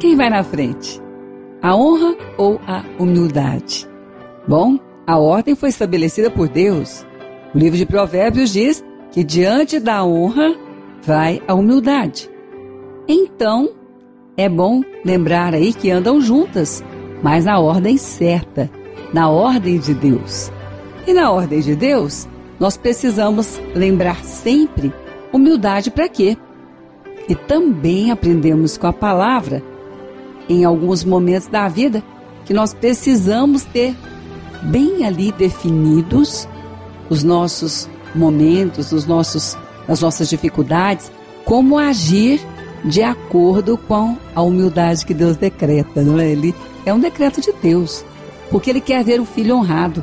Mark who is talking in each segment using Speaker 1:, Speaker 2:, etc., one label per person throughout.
Speaker 1: quem vai na frente? A honra ou a humildade? Bom, a ordem foi estabelecida por Deus. O livro de Provérbios diz que diante da honra vai a humildade. Então, é bom lembrar aí que andam juntas, mas na ordem certa, na ordem de Deus. E na ordem de Deus, nós precisamos lembrar sempre humildade para quê? E também aprendemos com a palavra, em alguns momentos da vida, que nós precisamos ter bem ali definidos os nossos momentos, os nossos, as nossas dificuldades, como agir de acordo com a humildade que Deus decreta, não é? Ele é um decreto de Deus, porque Ele quer ver o filho honrado,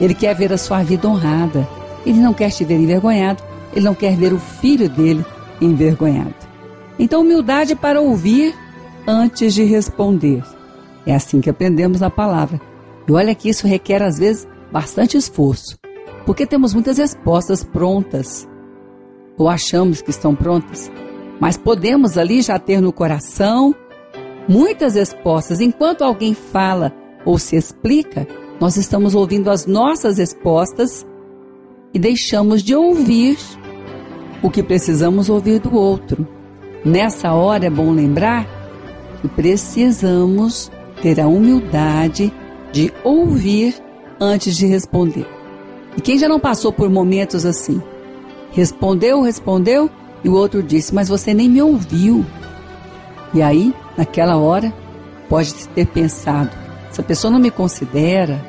Speaker 1: Ele quer ver a sua vida honrada, Ele não quer te ver envergonhado, Ele não quer ver o filho dele envergonhado. Então, humildade para ouvir antes de responder. É assim que aprendemos na palavra. E olha que isso requer, às vezes, bastante esforço, porque temos muitas respostas prontas, ou achamos que estão prontas, mas podemos ali já ter no coração muitas respostas. Enquanto alguém fala ou se explica, nós estamos ouvindo as nossas respostas e deixamos de ouvir o que precisamos ouvir do outro. Nessa hora é bom lembrar que precisamos ter a humildade de ouvir antes de responder. E quem já não passou por momentos assim? Respondeu, respondeu, e o outro disse: Mas você nem me ouviu. E aí, naquela hora, pode ter pensado: essa pessoa não me considera,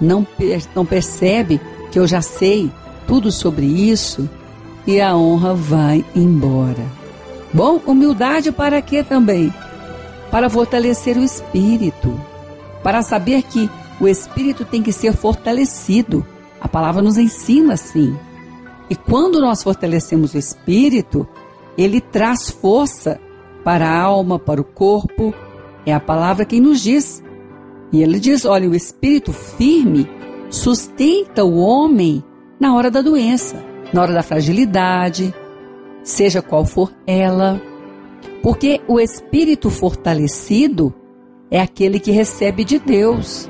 Speaker 1: não, não percebe que eu já sei tudo sobre isso, e a honra vai embora. Bom, humildade para quê também? Para fortalecer o espírito, para saber que o espírito tem que ser fortalecido. A palavra nos ensina assim. E quando nós fortalecemos o espírito, ele traz força para a alma, para o corpo. É a palavra quem nos diz. E ele diz: olha, o espírito firme sustenta o homem na hora da doença, na hora da fragilidade, seja qual for ela. Porque o espírito fortalecido é aquele que recebe de Deus,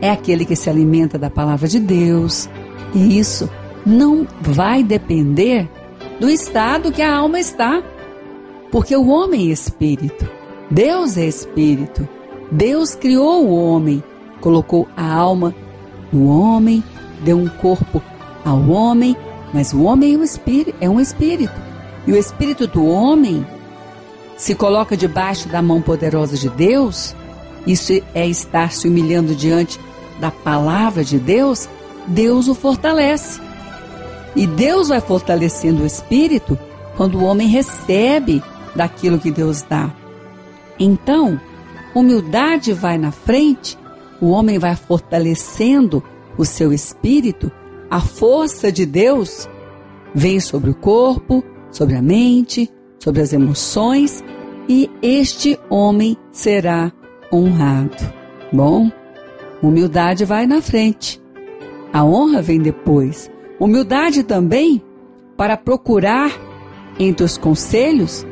Speaker 1: é aquele que se alimenta da palavra de Deus. E isso não vai depender do estado que a alma está. Porque o homem é espírito, Deus é espírito. Deus criou o homem, colocou a alma no homem, deu um corpo ao homem, mas o homem é um espírito, é um espírito. E o espírito do homem se coloca debaixo da mão poderosa de Deus, isso é estar se humilhando diante da palavra de Deus, Deus o fortalece. E Deus vai fortalecendo o espírito quando o homem recebe daquilo que Deus dá. Então, humildade vai na frente, o homem vai fortalecendo o seu espírito, a força de Deus vem sobre o corpo, sobre a mente, sobre as emoções e este homem será honrado. Bom, humildade vai na frente, a honra vem depois. Humildade também para procurar entre os conselhos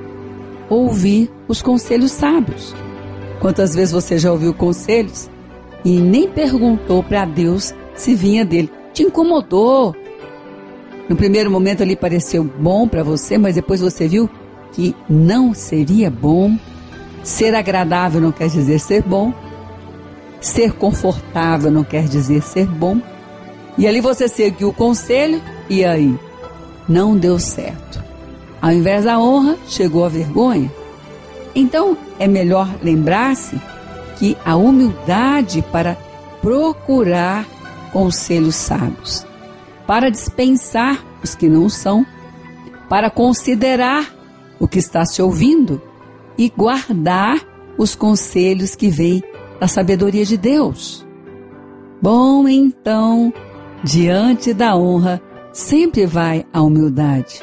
Speaker 1: ouvir os conselhos sábios. Quantas vezes você já ouviu conselhos e nem perguntou para Deus se vinha dele? Te incomodou. No primeiro momento ali pareceu bom para você, mas depois você viu que não seria bom. Ser agradável não quer dizer ser bom. Ser confortável não quer dizer ser bom. E ali você seguiu o conselho e aí não deu certo. Ao invés da honra, chegou a vergonha. Então é melhor lembrar-se que a humildade para procurar conselhos sábios, para dispensar os que não são, para considerar o que está se ouvindo e guardar os conselhos que vêm da sabedoria de Deus. Bom, então, diante da honra, sempre vai a humildade.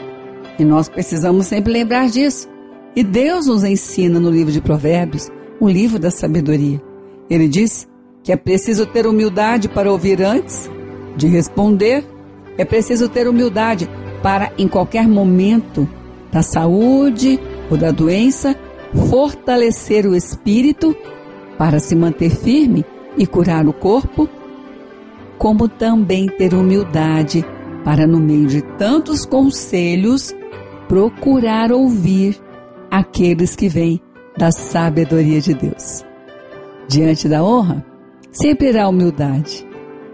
Speaker 1: E nós precisamos sempre lembrar disso. E Deus nos ensina no livro de Provérbios, o livro da sabedoria. Ele diz que é preciso ter humildade para ouvir antes de responder, é preciso ter humildade para, em qualquer momento da saúde ou da doença, fortalecer o espírito para se manter firme e curar o corpo, como também ter humildade para, no meio de tantos conselhos, procurar ouvir aqueles que vêm da sabedoria de Deus. Diante da honra, sempre irá humildade,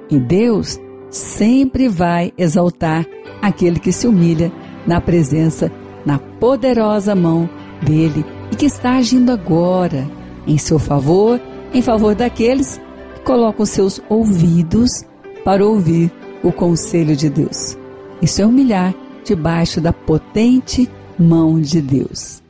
Speaker 1: e Deus sempre vai exaltar aquele que se humilha na presença, na poderosa mão dele e que está agindo agora em seu favor, em favor daqueles que colocam seus ouvidos para ouvir o conselho de Deus. Isso é humilhar debaixo da potente mão de Deus.